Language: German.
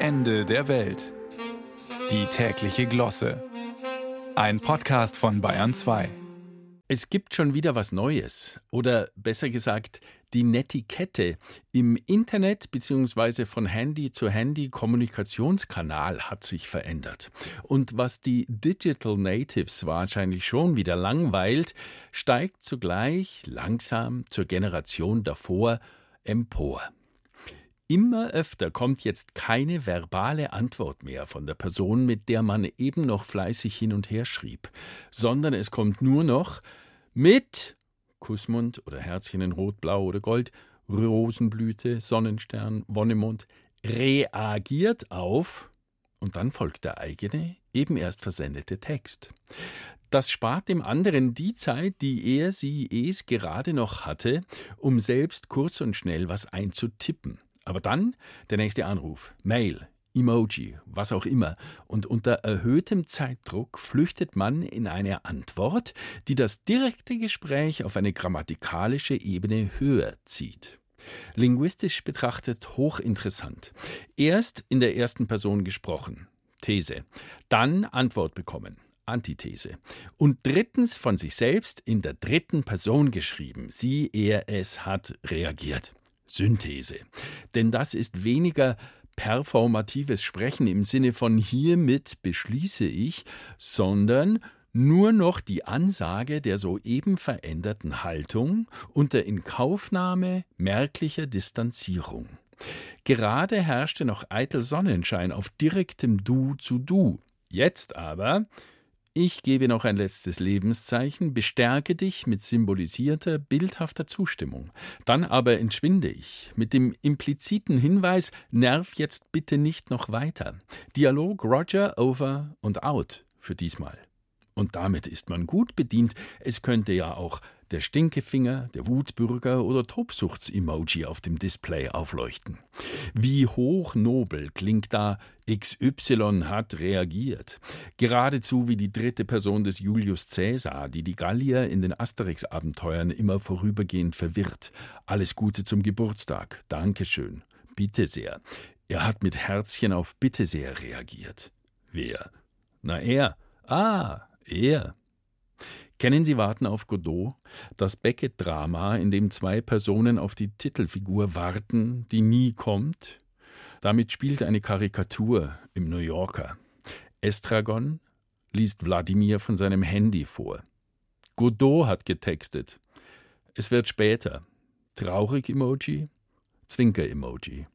Ende der Welt. Die tägliche Glosse. Ein Podcast von Bayern 2. Es gibt schon wieder was Neues. Oder besser gesagt, die Netiquette im Internet bzw. von Handy zu Handy Kommunikationskanal hat sich verändert. Und was die Digital Natives wahrscheinlich schon wieder langweilt, steigt zugleich langsam zur Generation davor empor. Immer öfter kommt jetzt keine verbale Antwort mehr von der Person, mit der man eben noch fleißig hin und her schrieb, sondern es kommt nur noch mit Kussmund oder Herzchen in Rot, Blau oder Gold, Rosenblüte, Sonnenstern, Wonnemond, reagiert auf und dann folgt der eigene, eben erst versendete Text. Das spart dem anderen die Zeit, die er, sie, es gerade noch hatte, um selbst kurz und schnell was einzutippen. Aber dann der nächste Anruf, Mail, Emoji, was auch immer, und unter erhöhtem Zeitdruck flüchtet man in eine Antwort, die das direkte Gespräch auf eine grammatikalische Ebene höher zieht. Linguistisch betrachtet hochinteressant. Erst in der ersten Person gesprochen, These, dann Antwort bekommen, Antithese. Und drittens von sich selbst in der dritten Person geschrieben, sie, er, es hat reagiert. Synthese. Denn das ist weniger performatives Sprechen im Sinne von hiermit beschließe ich, sondern nur noch die Ansage der soeben veränderten Haltung unter Inkaufnahme merklicher Distanzierung. Gerade herrschte noch eitel Sonnenschein auf direktem Du zu Du. Jetzt aber ich gebe noch ein letztes Lebenszeichen, bestärke dich mit symbolisierter, bildhafter Zustimmung. Dann aber entschwinde ich mit dem impliziten Hinweis, nerv jetzt bitte nicht noch weiter. Dialog Roger over und out für diesmal. Und damit ist man gut bedient. Es könnte ja auch der Stinkefinger, der Wutbürger oder Tobsuchts-Emoji auf dem Display aufleuchten. Wie hochnobel klingt da XY hat reagiert. Geradezu wie die dritte Person des Julius Caesar, die die Gallier in den Asterix-Abenteuern immer vorübergehend verwirrt. Alles Gute zum Geburtstag. Dankeschön. Bitte sehr. Er hat mit Herzchen auf Bitte sehr reagiert. Wer? Na er. Ah, er. Kennen Sie Warten auf Godot? Das Beckett-Drama, in dem zwei Personen auf die Titelfigur warten, die nie kommt? Damit spielt eine Karikatur im New Yorker. Estragon liest Wladimir von seinem Handy vor. Godot hat getextet. Es wird später. Traurig Emoji, Zwinker Emoji.